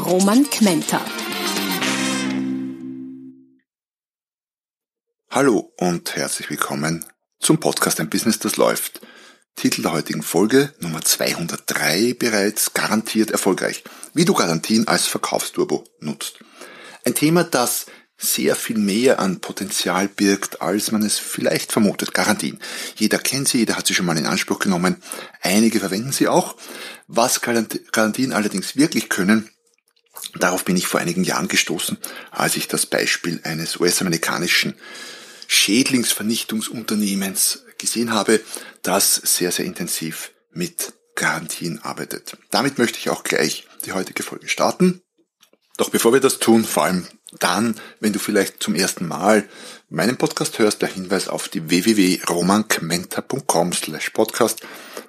Roman Kmenter. Hallo und herzlich willkommen zum Podcast Ein Business, das läuft. Titel der heutigen Folge, Nummer 203 bereits, garantiert erfolgreich. Wie du Garantien als Verkaufsturbo nutzt. Ein Thema, das sehr viel mehr an Potenzial birgt, als man es vielleicht vermutet. Garantien. Jeder kennt sie, jeder hat sie schon mal in Anspruch genommen. Einige verwenden sie auch. Was Garantien allerdings wirklich können, darauf bin ich vor einigen Jahren gestoßen, als ich das Beispiel eines US-amerikanischen Schädlingsvernichtungsunternehmens gesehen habe, das sehr, sehr intensiv mit Garantien arbeitet. Damit möchte ich auch gleich die heutige Folge starten. Doch bevor wir das tun, vor allem dann, wenn du vielleicht zum ersten Mal meinen Podcast hörst, der Hinweis auf die www.romankmenta.com slash podcast.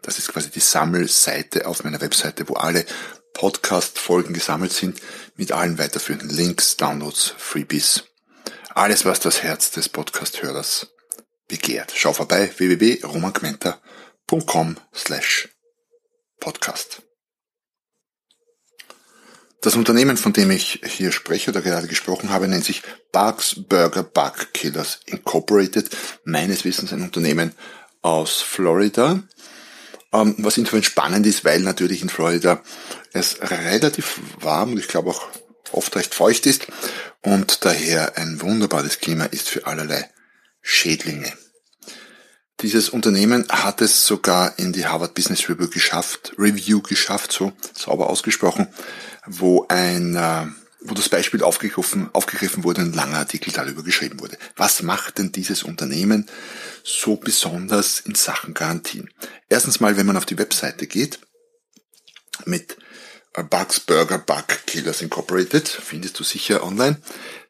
Das ist quasi die Sammelseite auf meiner Webseite, wo alle Podcast-Folgen gesammelt sind, mit allen weiterführenden Links, Downloads, Freebies. Alles, was das Herz des Podcast-Hörers begehrt. Schau vorbei, www.romankmenta.com slash podcast. Das Unternehmen, von dem ich hier spreche oder gerade gesprochen habe, nennt sich Bugs Burger Bug Killers Incorporated. Meines Wissens ein Unternehmen aus Florida. Ähm, was insofern spannend ist, weil natürlich in Florida es relativ warm und ich glaube auch oft recht feucht ist und daher ein wunderbares Klima ist für allerlei Schädlinge. Dieses Unternehmen hat es sogar in die Harvard Business Review geschafft, Review geschafft, so sauber ausgesprochen, wo ein, äh, wo das Beispiel aufgegriffen, aufgegriffen wurde, ein langer Artikel darüber geschrieben wurde. Was macht denn dieses Unternehmen so besonders in Sachen Garantien? Erstens mal, wenn man auf die Webseite geht, mit äh, Bugs Burger Bug Killers Incorporated, findest du sicher online,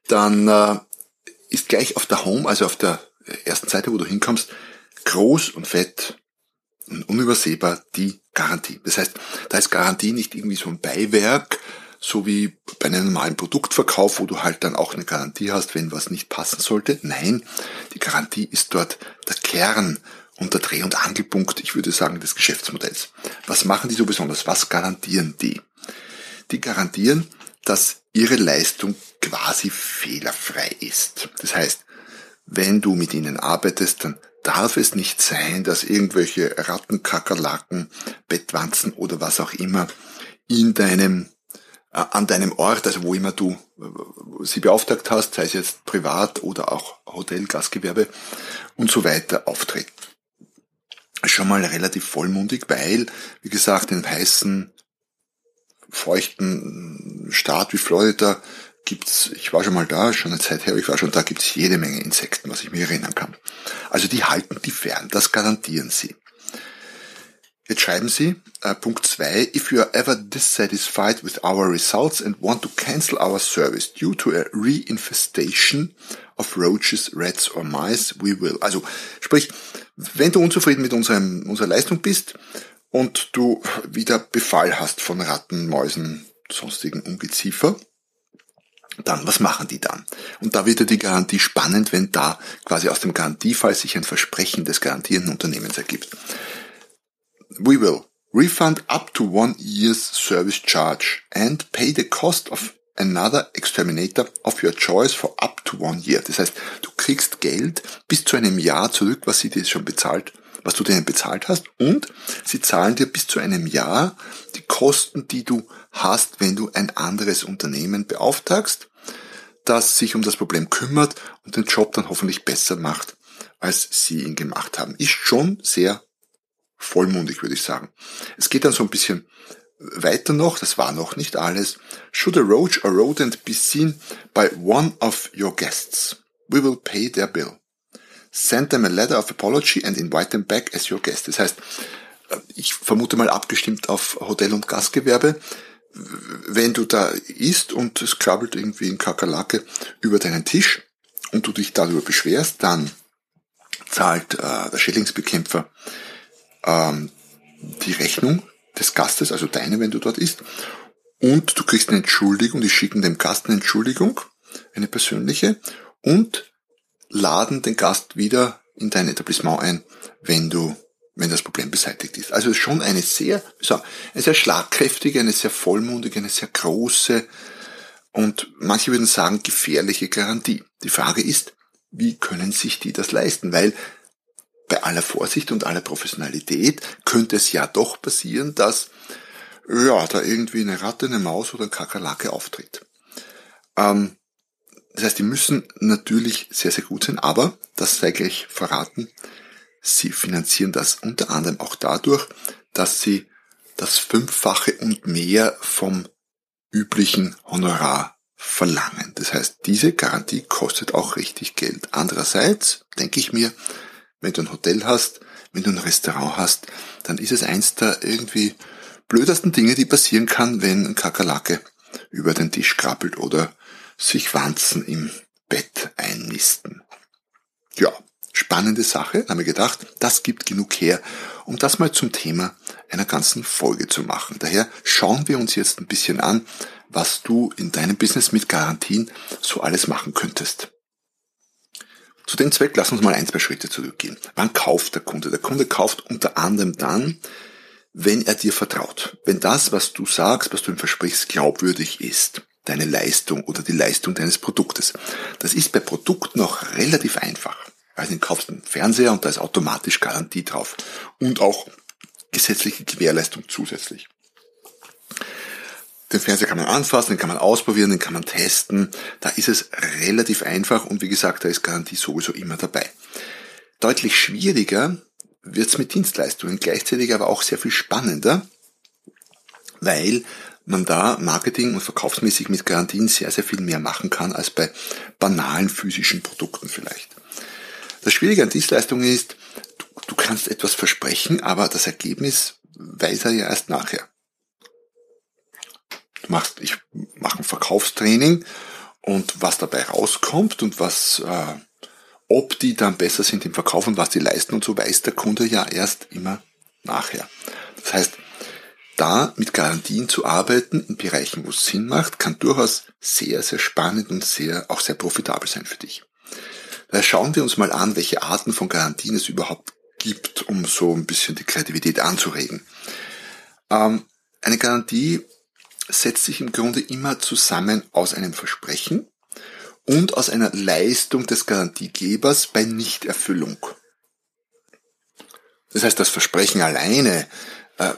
dann äh, ist gleich auf der Home, also auf der ersten Seite, wo du hinkommst, groß und fett und unübersehbar die Garantie. Das heißt, da ist Garantie nicht irgendwie so ein Beiwerk, so wie bei einem normalen Produktverkauf, wo du halt dann auch eine Garantie hast, wenn was nicht passen sollte. Nein, die Garantie ist dort der Kern und der Dreh- und Angelpunkt, ich würde sagen, des Geschäftsmodells. Was machen die so besonders? Was garantieren die? Die garantieren, dass ihre Leistung quasi fehlerfrei ist. Das heißt, wenn du mit ihnen arbeitest, dann darf es nicht sein, dass irgendwelche Ratten, Kakerlaken, Bettwanzen oder was auch immer in deinem an deinem Ort, also wo immer du äh, sie beauftragt hast, sei es jetzt privat oder auch Hotel, Gastgewerbe und so weiter auftreten. Schon mal relativ vollmundig, weil, wie gesagt, in heißen, feuchten Staat wie Florida gibt's, ich war schon mal da, schon eine Zeit her, ich war schon da, gibt's jede Menge Insekten, was ich mir erinnern kann. Also die halten die fern, das garantieren sie. Jetzt schreiben Sie, äh, Punkt 2, if you are ever dissatisfied with our results and want to cancel our service due to a reinfestation of roaches, rats or mice, we will. Also, sprich, wenn du unzufrieden mit unserem, unserer Leistung bist und du wieder Befall hast von Ratten, Mäusen, sonstigen Ungeziefer, dann, was machen die dann? Und da wird ja die Garantie spannend, wenn da quasi aus dem Garantiefall sich ein Versprechen des garantierenden Unternehmens ergibt. We will refund up to one year's service charge and pay the cost of another exterminator of your choice for up to one year. Das heißt, du kriegst Geld bis zu einem Jahr zurück, was sie dir schon bezahlt, was du denen bezahlt hast und sie zahlen dir bis zu einem Jahr die Kosten, die du hast, wenn du ein anderes Unternehmen beauftragst, das sich um das Problem kümmert und den Job dann hoffentlich besser macht, als sie ihn gemacht haben. Ist schon sehr vollmundig, würde ich sagen. Es geht dann so ein bisschen weiter noch, das war noch nicht alles. Should a roach or rodent be seen by one of your guests, we will pay their bill. Send them a letter of apology and invite them back as your guest. Das heißt, ich vermute mal abgestimmt auf Hotel- und Gastgewerbe. wenn du da isst und es krabbelt irgendwie ein Kakerlake über deinen Tisch und du dich darüber beschwerst, dann zahlt äh, der Schädlingsbekämpfer ähm, die Rechnung des Gastes, also deine, wenn du dort isst, und du kriegst eine Entschuldigung, die schicken dem Gast eine Entschuldigung, eine persönliche, und laden den Gast wieder in dein Etablissement ein, wenn du wenn das Problem beseitigt ist. Also schon eine sehr, so, eine sehr schlagkräftige, eine sehr vollmundige, eine sehr große und manche würden sagen gefährliche Garantie. Die Frage ist, wie können sich die das leisten? Weil bei aller Vorsicht und aller Professionalität könnte es ja doch passieren, dass ja, da irgendwie eine Ratte, eine Maus oder ein Kakerlake auftritt. Ähm, das heißt, die müssen natürlich sehr, sehr gut sein, aber, das sei gleich verraten, sie finanzieren das unter anderem auch dadurch, dass sie das Fünffache und mehr vom üblichen Honorar verlangen. Das heißt, diese Garantie kostet auch richtig Geld. Andererseits denke ich mir, wenn du ein Hotel hast, wenn du ein Restaurant hast, dann ist es eins der irgendwie blödesten Dinge, die passieren kann, wenn ein Kakerlake über den Tisch krabbelt oder sich Wanzen im Bett einnisten. Ja, spannende Sache, haben wir gedacht, das gibt genug her, um das mal zum Thema einer ganzen Folge zu machen. Daher schauen wir uns jetzt ein bisschen an, was du in deinem Business mit Garantien so alles machen könntest. Zu dem Zweck lass uns mal ein, zwei Schritte zurückgehen. Wann kauft der Kunde? Der Kunde kauft unter anderem dann, wenn er dir vertraut. Wenn das, was du sagst, was du ihm versprichst, glaubwürdig ist. Deine Leistung oder die Leistung deines Produktes. Das ist bei Produkten noch relativ einfach. Also du kaufst einen Fernseher und da ist automatisch Garantie drauf. Und auch gesetzliche Gewährleistung zusätzlich. Den Fernseher kann man anfassen, den kann man ausprobieren, den kann man testen. Da ist es relativ einfach und wie gesagt, da ist Garantie sowieso immer dabei. Deutlich schwieriger wird's mit Dienstleistungen, gleichzeitig aber auch sehr viel spannender, weil man da Marketing und verkaufsmäßig mit Garantien sehr, sehr viel mehr machen kann als bei banalen physischen Produkten vielleicht. Das Schwierige an Dienstleistungen ist, du, du kannst etwas versprechen, aber das Ergebnis weiß er ja erst nachher. Du machst, ich mache ein Verkaufstraining und was dabei rauskommt und was, äh, ob die dann besser sind im Verkauf und was die leisten und so weiß der Kunde ja erst immer nachher. Das heißt, da mit Garantien zu arbeiten in Bereichen, wo es Sinn macht, kann durchaus sehr, sehr spannend und sehr, auch sehr profitabel sein für dich. Daher schauen wir uns mal an, welche Arten von Garantien es überhaupt gibt, um so ein bisschen die Kreativität anzuregen. Ähm, eine Garantie setzt sich im Grunde immer zusammen aus einem Versprechen und aus einer Leistung des Garantiegebers bei Nichterfüllung. Das heißt, das Versprechen alleine äh,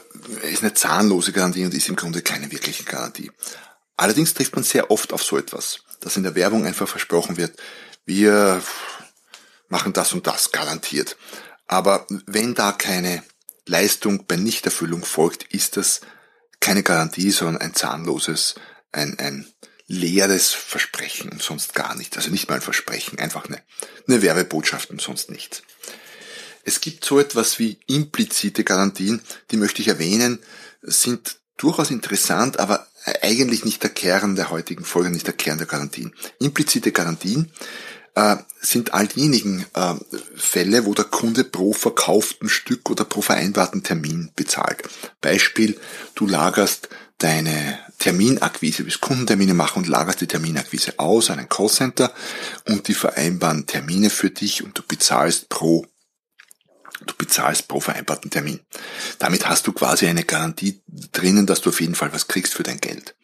ist eine zahnlose Garantie und ist im Grunde keine wirkliche Garantie. Allerdings trifft man sehr oft auf so etwas, dass in der Werbung einfach versprochen wird, wir machen das und das garantiert. Aber wenn da keine Leistung bei Nichterfüllung folgt, ist das keine Garantie, sondern ein zahnloses, ein, ein leeres Versprechen und sonst gar nicht. Also nicht mal ein Versprechen, einfach eine, eine Werbebotschaft und sonst nichts. Es gibt so etwas wie implizite Garantien, die möchte ich erwähnen, sind durchaus interessant, aber eigentlich nicht der Kern der heutigen Folge, nicht der Kern der Garantien. Implizite Garantien äh, sind all diejenigen äh, Fälle, wo der Kunde pro verkauften Stück oder pro vereinbarten Termin bezahlt. Beispiel, du lagerst deine Terminakquise, willst Kundentermine machen und lagerst die Terminakquise aus an ein Callcenter und die vereinbaren Termine für dich und du bezahlst pro Du bezahlst pro vereinbarten Termin. Damit hast du quasi eine Garantie drinnen, dass du auf jeden Fall was kriegst für dein Geld.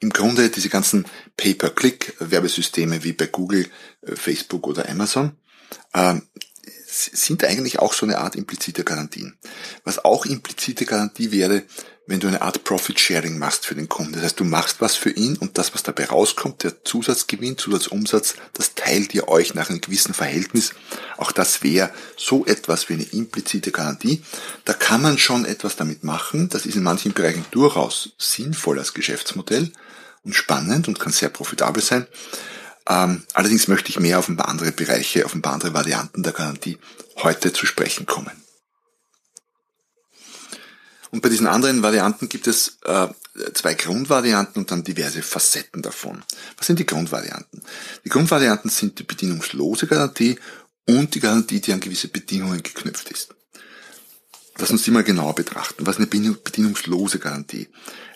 Im Grunde diese ganzen Pay-per-Click-Werbesysteme wie bei Google, äh, Facebook oder Amazon ähm, sind eigentlich auch so eine Art implizite Garantien. Was auch implizite Garantie wäre, wenn du eine Art Profit Sharing machst für den Kunden. Das heißt, du machst was für ihn und das, was dabei rauskommt, der Zusatzgewinn, Zusatzumsatz, das teilt ihr euch nach einem gewissen Verhältnis. Auch das wäre so etwas wie eine implizite Garantie. Da kann man schon etwas damit machen. Das ist in manchen Bereichen durchaus sinnvoll als Geschäftsmodell und spannend und kann sehr profitabel sein. Ähm, allerdings möchte ich mehr auf ein paar andere Bereiche, auf ein paar andere Varianten der Garantie heute zu sprechen kommen. Und bei diesen anderen Varianten gibt es äh, zwei Grundvarianten und dann diverse Facetten davon. Was sind die Grundvarianten? Die Grundvarianten sind die bedingungslose Garantie und die Garantie, die an gewisse Bedingungen geknüpft ist. Lass uns die mal genauer betrachten. Was ist eine bedingungslose Garantie?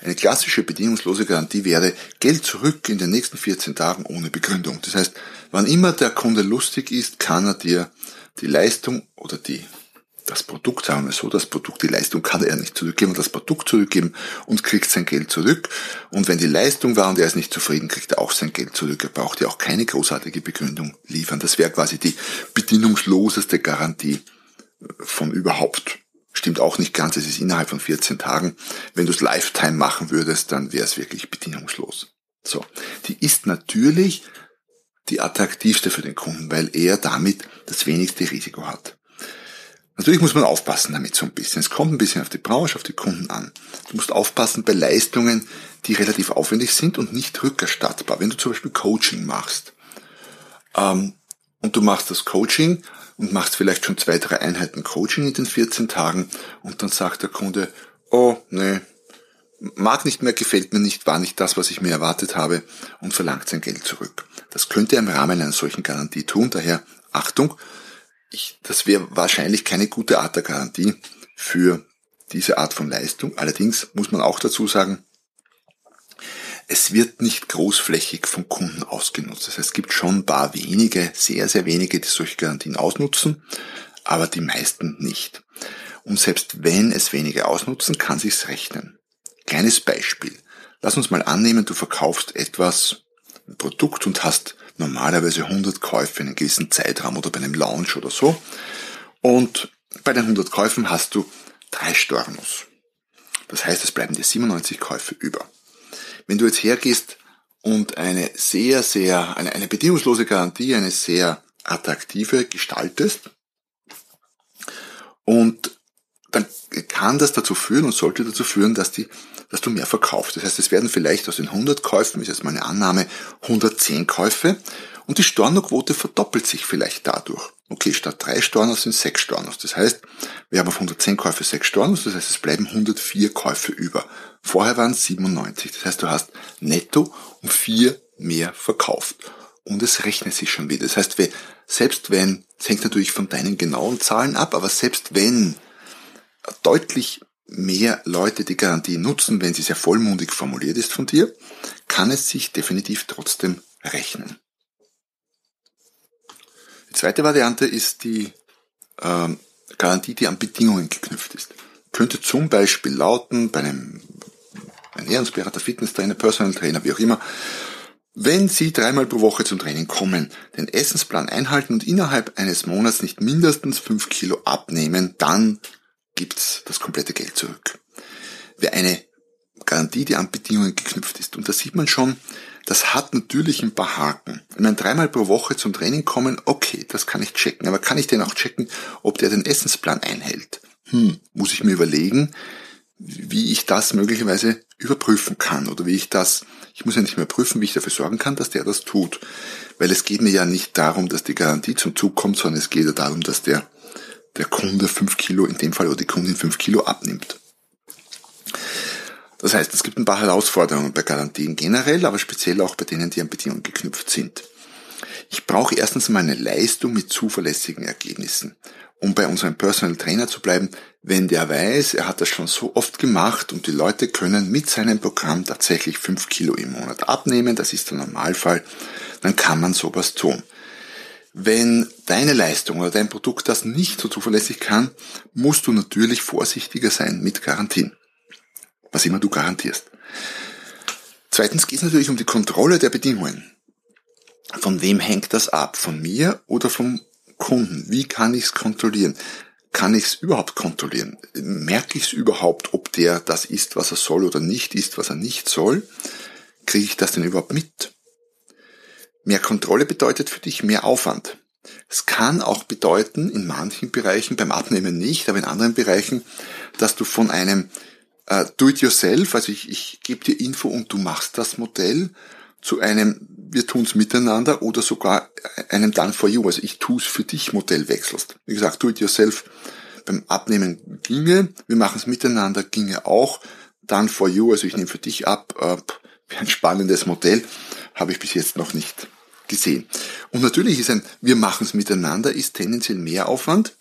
Eine klassische bedingungslose Garantie wäre Geld zurück in den nächsten 14 Tagen ohne Begründung. Das heißt, wann immer der Kunde lustig ist, kann er dir die Leistung oder die das Produkt, sagen wir so, das Produkt, die Leistung kann er nicht zurückgeben, das Produkt zurückgeben und kriegt sein Geld zurück. Und wenn die Leistung war und er ist nicht zufrieden, kriegt er auch sein Geld zurück. Er braucht ja auch keine großartige Begründung liefern. Das wäre quasi die bedingungsloseste Garantie von überhaupt. Stimmt auch nicht ganz, es ist innerhalb von 14 Tagen. Wenn du es Lifetime machen würdest, dann wäre es wirklich bedingungslos. So, die ist natürlich die attraktivste für den Kunden, weil er damit das wenigste Risiko hat. Natürlich muss man aufpassen damit so ein bisschen. Es kommt ein bisschen auf die Branche, auf die Kunden an. Du musst aufpassen bei Leistungen, die relativ aufwendig sind und nicht rückerstattbar. Wenn du zum Beispiel Coaching machst ähm, und du machst das Coaching und machst vielleicht schon zwei, drei Einheiten Coaching in den 14 Tagen und dann sagt der Kunde, oh, nee, mag nicht mehr, gefällt mir nicht, war nicht das, was ich mir erwartet habe und verlangt sein Geld zurück. Das könnte er im Rahmen einer solchen Garantie tun, daher Achtung, ich, das wäre wahrscheinlich keine gute Art der Garantie für diese Art von Leistung. Allerdings muss man auch dazu sagen, es wird nicht großflächig vom Kunden ausgenutzt. Das heißt, es gibt schon ein paar wenige, sehr, sehr wenige, die solche Garantien ausnutzen, aber die meisten nicht. Und selbst wenn es wenige ausnutzen, kann sich's rechnen. Kleines Beispiel. Lass uns mal annehmen, du verkaufst etwas, ein Produkt und hast normalerweise 100 Käufe in einem gewissen Zeitraum oder bei einem Launch oder so. Und bei den 100 Käufen hast du drei Stornos. Das heißt, es bleiben dir 97 Käufe über. Wenn du jetzt hergehst und eine sehr, sehr, eine, eine bedingungslose Garantie, eine sehr attraktive gestaltest und dann kann das dazu führen und sollte dazu führen, dass die dass du mehr verkaufst. Das heißt, es werden vielleicht aus den 100 Käufen, ist jetzt meine Annahme, 110 Käufe und die Stornoquote verdoppelt sich vielleicht dadurch. Okay, statt drei Stornos sind sechs Stornos. Das heißt, wir haben auf 110 Käufe sechs Stornos, das heißt, es bleiben 104 Käufe über. Vorher waren es 97. Das heißt, du hast netto um vier mehr verkauft. Und es rechnet sich schon wieder. Das heißt, selbst wenn, es hängt natürlich von deinen genauen Zahlen ab, aber selbst wenn deutlich mehr Leute die Garantie nutzen, wenn sie sehr vollmundig formuliert ist von dir, kann es sich definitiv trotzdem rechnen. Die zweite Variante ist die ähm, Garantie, die an Bedingungen geknüpft ist. Könnte zum Beispiel lauten, bei einem Ernährungsberater, Fitnesstrainer, Personal Trainer, wie auch immer, wenn Sie dreimal pro Woche zum Training kommen, den Essensplan einhalten und innerhalb eines Monats nicht mindestens fünf Kilo abnehmen, dann gibt's das komplette Geld zurück. Wer eine Garantie, die an Bedingungen geknüpft ist. Und da sieht man schon, das hat natürlich ein paar Haken. Ich meine, dreimal pro Woche zum Training kommen, okay, das kann ich checken. Aber kann ich denn auch checken, ob der den Essensplan einhält? Hm, muss ich mir überlegen, wie ich das möglicherweise überprüfen kann oder wie ich das, ich muss ja nicht mehr prüfen, wie ich dafür sorgen kann, dass der das tut. Weil es geht mir ja nicht darum, dass die Garantie zum Zug kommt, sondern es geht ja darum, dass der der Kunde fünf Kilo, in dem Fall oder die Kundin fünf Kilo abnimmt. Das heißt, es gibt ein paar Herausforderungen bei Garantien generell, aber speziell auch bei denen, die an Bedingungen geknüpft sind. Ich brauche erstens mal eine Leistung mit zuverlässigen Ergebnissen. Um bei unserem Personal Trainer zu bleiben, wenn der weiß, er hat das schon so oft gemacht und die Leute können mit seinem Programm tatsächlich fünf Kilo im Monat abnehmen, das ist der Normalfall, dann kann man sowas tun. Wenn deine Leistung oder dein Produkt das nicht so zuverlässig kann, musst du natürlich vorsichtiger sein mit Garantien. Was immer du garantierst. Zweitens geht es natürlich um die Kontrolle der Bedingungen. Von wem hängt das ab? Von mir oder vom Kunden? Wie kann ich es kontrollieren? Kann ich es überhaupt kontrollieren? Merke ich es überhaupt, ob der das ist, was er soll oder nicht ist, was er nicht soll? Kriege ich das denn überhaupt mit? Mehr Kontrolle bedeutet für dich mehr Aufwand. Es kann auch bedeuten, in manchen Bereichen, beim Abnehmen nicht, aber in anderen Bereichen, dass du von einem äh, Do-it-yourself, also ich, ich gebe dir Info und du machst das Modell, zu einem wir tun's miteinander oder sogar einem Done for you, also ich tu's für dich Modell wechselst. Wie gesagt, Do-it-yourself beim Abnehmen ginge, wir machen es miteinander ginge auch, done for you, also ich nehme für dich ab, äh, ein spannendes Modell, habe ich bis jetzt noch nicht gesehen. Und natürlich ist ein, wir machen es miteinander, ist tendenziell mehr Aufwand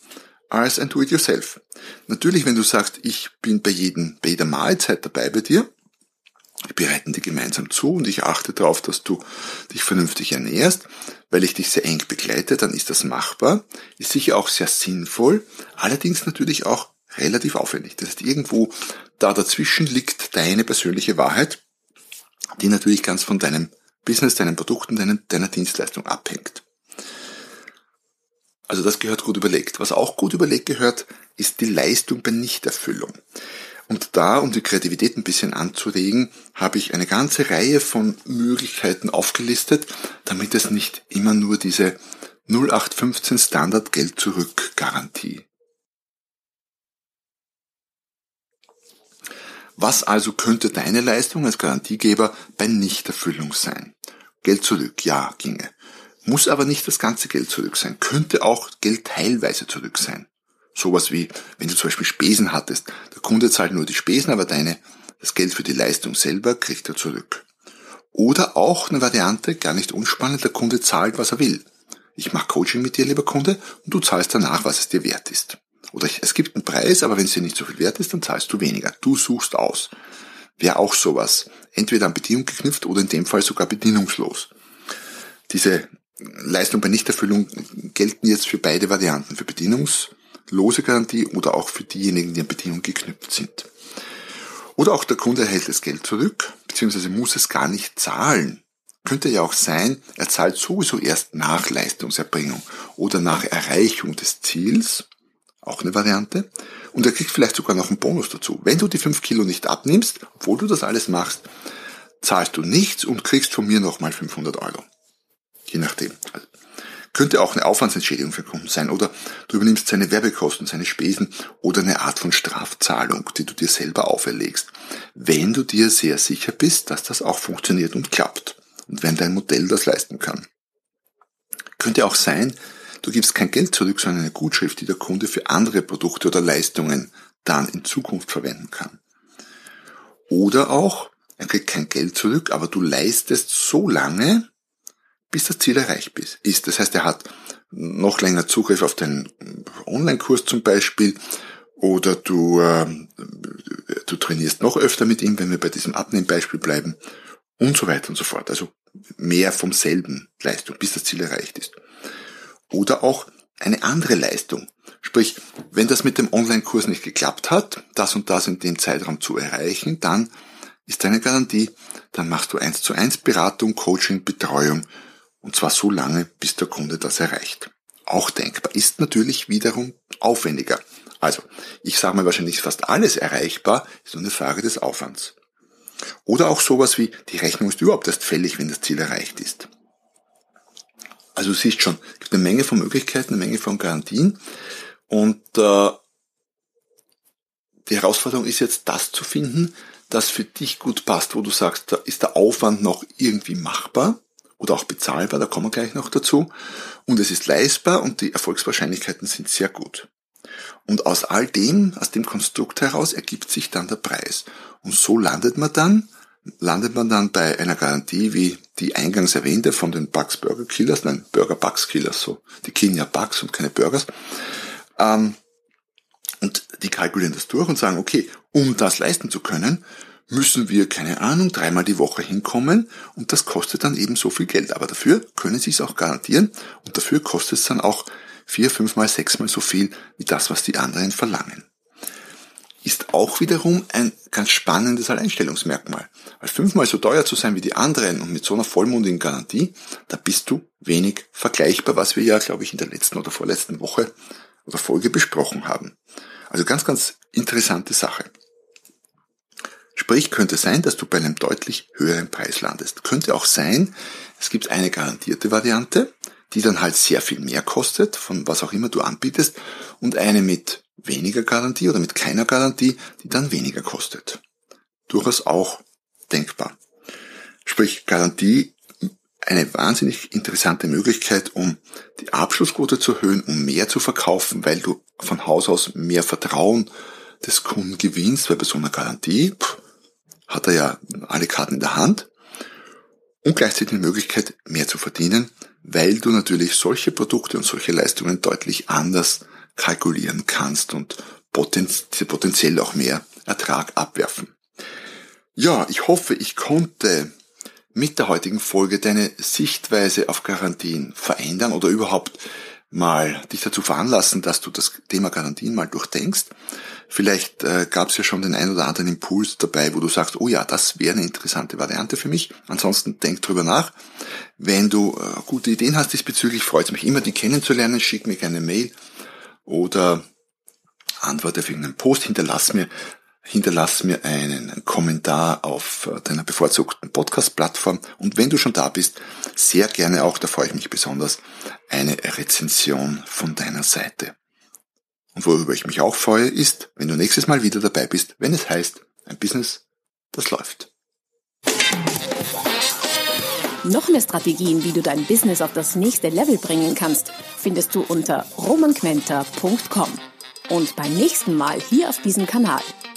als ein Do-it-yourself. Natürlich, wenn du sagst, ich bin bei jedem, bei jeder Mahlzeit dabei bei dir, wir bereiten die gemeinsam zu und ich achte darauf, dass du dich vernünftig ernährst, weil ich dich sehr eng begleite, dann ist das machbar, ist sicher auch sehr sinnvoll, allerdings natürlich auch relativ aufwendig. Das heißt, irgendwo da dazwischen liegt deine persönliche Wahrheit, die natürlich ganz von deinem Business, deinen Produkten, deiner, deiner Dienstleistung abhängt. Also das gehört gut überlegt. Was auch gut überlegt gehört, ist die Leistung bei Nichterfüllung. Und da, um die Kreativität ein bisschen anzuregen, habe ich eine ganze Reihe von Möglichkeiten aufgelistet, damit es nicht immer nur diese 0815 Standard Geld zurück Garantie. Was also könnte deine Leistung als Garantiegeber bei Nichterfüllung sein? Geld zurück, ja, ginge. Muss aber nicht das ganze Geld zurück sein. Könnte auch Geld teilweise zurück sein. Sowas wie, wenn du zum Beispiel Spesen hattest, der Kunde zahlt nur die Spesen, aber deine, das Geld für die Leistung selber kriegt er zurück. Oder auch eine Variante, gar nicht unspannend, der Kunde zahlt, was er will. Ich mache Coaching mit dir, lieber Kunde, und du zahlst danach, was es dir wert ist. Oder es gibt einen Preis, aber wenn es dir nicht so viel wert ist, dann zahlst du weniger. Du suchst aus. Wäre auch sowas. Entweder an Bedingung geknüpft oder in dem Fall sogar bedingungslos. Diese Leistung bei Nichterfüllung gelten jetzt für beide Varianten, für bedingungslose Garantie oder auch für diejenigen, die an Bedingungen geknüpft sind. Oder auch der Kunde erhält das Geld zurück, beziehungsweise muss es gar nicht zahlen. Könnte ja auch sein, er zahlt sowieso erst nach Leistungserbringung oder nach Erreichung des Ziels, auch eine Variante, und er kriegt vielleicht sogar noch einen Bonus dazu. Wenn du die 5 Kilo nicht abnimmst, obwohl du das alles machst, zahlst du nichts und kriegst von mir nochmal 500 Euro je nachdem. Also, könnte auch eine Aufwandsentschädigung für Kunden sein oder du übernimmst seine Werbekosten, seine Spesen oder eine Art von Strafzahlung, die du dir selber auferlegst, wenn du dir sehr sicher bist, dass das auch funktioniert und klappt und wenn dein Modell das leisten kann. Könnte auch sein, du gibst kein Geld zurück, sondern eine Gutschrift, die der Kunde für andere Produkte oder Leistungen dann in Zukunft verwenden kann. Oder auch, er kriegt kein Geld zurück, aber du leistest so lange, bis das Ziel erreicht ist. Das heißt, er hat noch länger Zugriff auf den Online-Kurs zum Beispiel oder du, äh, du trainierst noch öfter mit ihm, wenn wir bei diesem Abnehmbeispiel bleiben und so weiter und so fort. Also mehr vom selben Leistung, bis das Ziel erreicht ist. Oder auch eine andere Leistung. Sprich, wenn das mit dem Online-Kurs nicht geklappt hat, das und das in dem Zeitraum zu erreichen, dann ist deine Garantie, dann machst du eins zu eins Beratung, Coaching, Betreuung und zwar so lange, bis der Kunde das erreicht. Auch denkbar ist natürlich wiederum aufwendiger. Also, ich sage mal wahrscheinlich fast alles erreichbar, ist nur eine Frage des Aufwands. Oder auch sowas wie, die Rechnung ist überhaupt erst fällig, wenn das Ziel erreicht ist. Also du siehst schon, es gibt eine Menge von Möglichkeiten, eine Menge von Garantien. Und äh, die Herausforderung ist jetzt, das zu finden, das für dich gut passt, wo du sagst, da ist der Aufwand noch irgendwie machbar oder auch bezahlbar, da kommen wir gleich noch dazu. Und es ist leistbar und die Erfolgswahrscheinlichkeiten sind sehr gut. Und aus all dem, aus dem Konstrukt heraus ergibt sich dann der Preis. Und so landet man dann, landet man dann bei einer Garantie wie die eingangs erwähnte von den Bugs Burger Killers, nein, Burger Bugs Killers, so. Die killen ja Bugs und keine Burgers. Ähm, und die kalkulieren das durch und sagen, okay, um das leisten zu können, müssen wir, keine Ahnung, dreimal die Woche hinkommen und das kostet dann eben so viel Geld. Aber dafür können Sie es auch garantieren und dafür kostet es dann auch vier, fünfmal, sechsmal so viel wie das, was die anderen verlangen. Ist auch wiederum ein ganz spannendes Alleinstellungsmerkmal. Weil fünfmal so teuer zu sein wie die anderen und mit so einer vollmundigen Garantie, da bist du wenig vergleichbar, was wir ja, glaube ich, in der letzten oder vorletzten Woche oder Folge besprochen haben. Also ganz, ganz interessante Sache. Sprich, könnte sein, dass du bei einem deutlich höheren Preis landest. Könnte auch sein, es gibt eine garantierte Variante, die dann halt sehr viel mehr kostet, von was auch immer du anbietest, und eine mit weniger Garantie oder mit keiner Garantie, die dann weniger kostet. Durchaus auch denkbar. Sprich, Garantie eine wahnsinnig interessante Möglichkeit, um die Abschlussquote zu erhöhen, um mehr zu verkaufen, weil du von Haus aus mehr Vertrauen des Kunden gewinnst, weil bei so einer Garantie, pff, hat er ja alle Karten in der Hand und gleichzeitig die Möglichkeit, mehr zu verdienen, weil du natürlich solche Produkte und solche Leistungen deutlich anders kalkulieren kannst und potenziell auch mehr Ertrag abwerfen. Ja, ich hoffe, ich konnte mit der heutigen Folge deine Sichtweise auf Garantien verändern oder überhaupt mal dich dazu veranlassen, dass du das Thema Garantien mal durchdenkst. Vielleicht äh, gab es ja schon den ein oder anderen Impuls dabei, wo du sagst, oh ja, das wäre eine interessante Variante für mich. Ansonsten denk drüber nach. Wenn du äh, gute Ideen hast diesbezüglich, freut es mich immer, die kennenzulernen. Schick mir gerne eine Mail oder antworte auf irgendeinen Post, hinterlass mir hinterlass mir einen Kommentar auf äh, deiner bevorzugten Podcast-Plattform und wenn du schon da bist, sehr gerne auch, da freue ich mich besonders, eine Rezension von deiner Seite. Und worüber ich mich auch freue, ist, wenn du nächstes Mal wieder dabei bist, wenn es heißt, ein Business, das läuft. Noch mehr Strategien, wie du dein Business auf das nächste Level bringen kannst, findest du unter romanquenter.com. Und beim nächsten Mal hier auf diesem Kanal